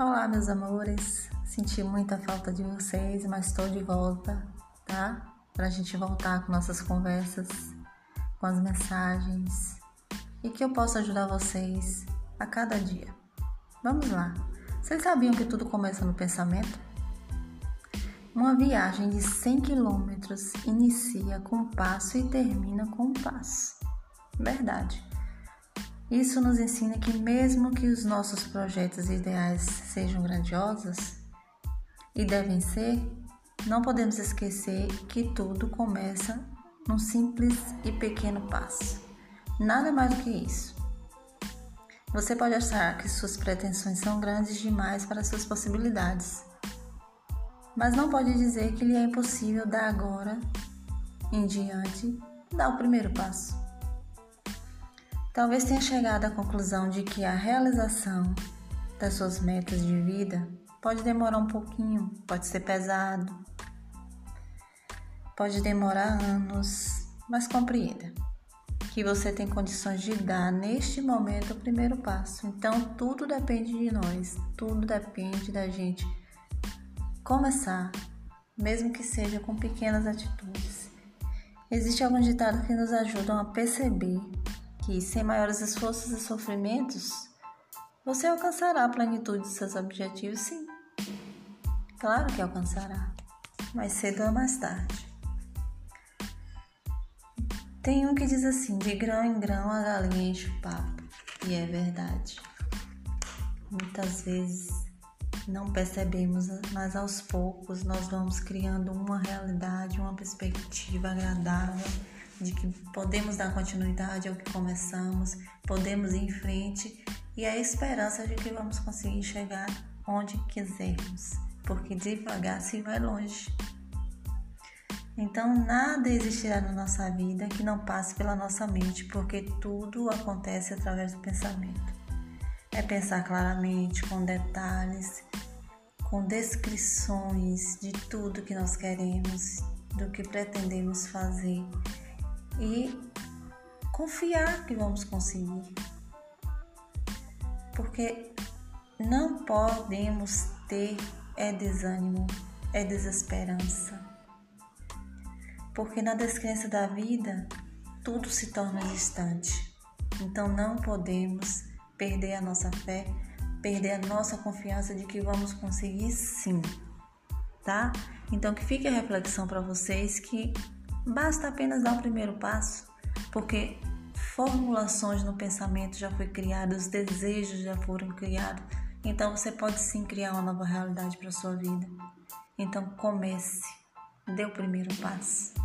Olá, meus amores. Senti muita falta de vocês, mas estou de volta, tá? Pra gente voltar com nossas conversas, com as mensagens e que eu possa ajudar vocês a cada dia. Vamos lá. Vocês sabiam que tudo começa no pensamento? Uma viagem de 100 quilômetros inicia com um passo e termina com um passo. Verdade. Isso nos ensina que, mesmo que os nossos projetos ideais sejam grandiosos e devem ser, não podemos esquecer que tudo começa num simples e pequeno passo. Nada mais do que isso. Você pode achar que suas pretensões são grandes demais para suas possibilidades, mas não pode dizer que lhe é impossível dar agora em diante dar o primeiro passo. Talvez tenha chegado à conclusão de que a realização das suas metas de vida pode demorar um pouquinho, pode ser pesado, pode demorar anos, mas compreenda que você tem condições de dar neste momento o primeiro passo. Então tudo depende de nós, tudo depende da gente começar, mesmo que seja com pequenas atitudes. Existe algum ditado que nos ajudam a perceber que, sem maiores esforços e sofrimentos, você alcançará a plenitude de seus objetivos, sim. Claro que alcançará, mais cedo ou mais tarde. Tem um que diz assim: de grão em grão a galinha enche o papo. E é verdade. Muitas vezes não percebemos, mas aos poucos nós vamos criando uma realidade, uma perspectiva agradável de que podemos dar continuidade ao que começamos, podemos ir em frente e a esperança de que vamos conseguir chegar onde quisermos, porque devagar se vai longe. Então, nada existirá na nossa vida que não passe pela nossa mente, porque tudo acontece através do pensamento. É pensar claramente, com detalhes, com descrições de tudo que nós queremos, do que pretendemos fazer e confiar que vamos conseguir. Porque não podemos ter é desânimo, é desesperança. Porque na descrença da vida, tudo se torna distante. Então não podemos perder a nossa fé, perder a nossa confiança de que vamos conseguir sim, tá? Então que fique a reflexão para vocês que Basta apenas dar o primeiro passo, porque formulações no pensamento já foi criado, os desejos já foram criados. Então você pode sim criar uma nova realidade para sua vida. Então comece, dê o primeiro passo.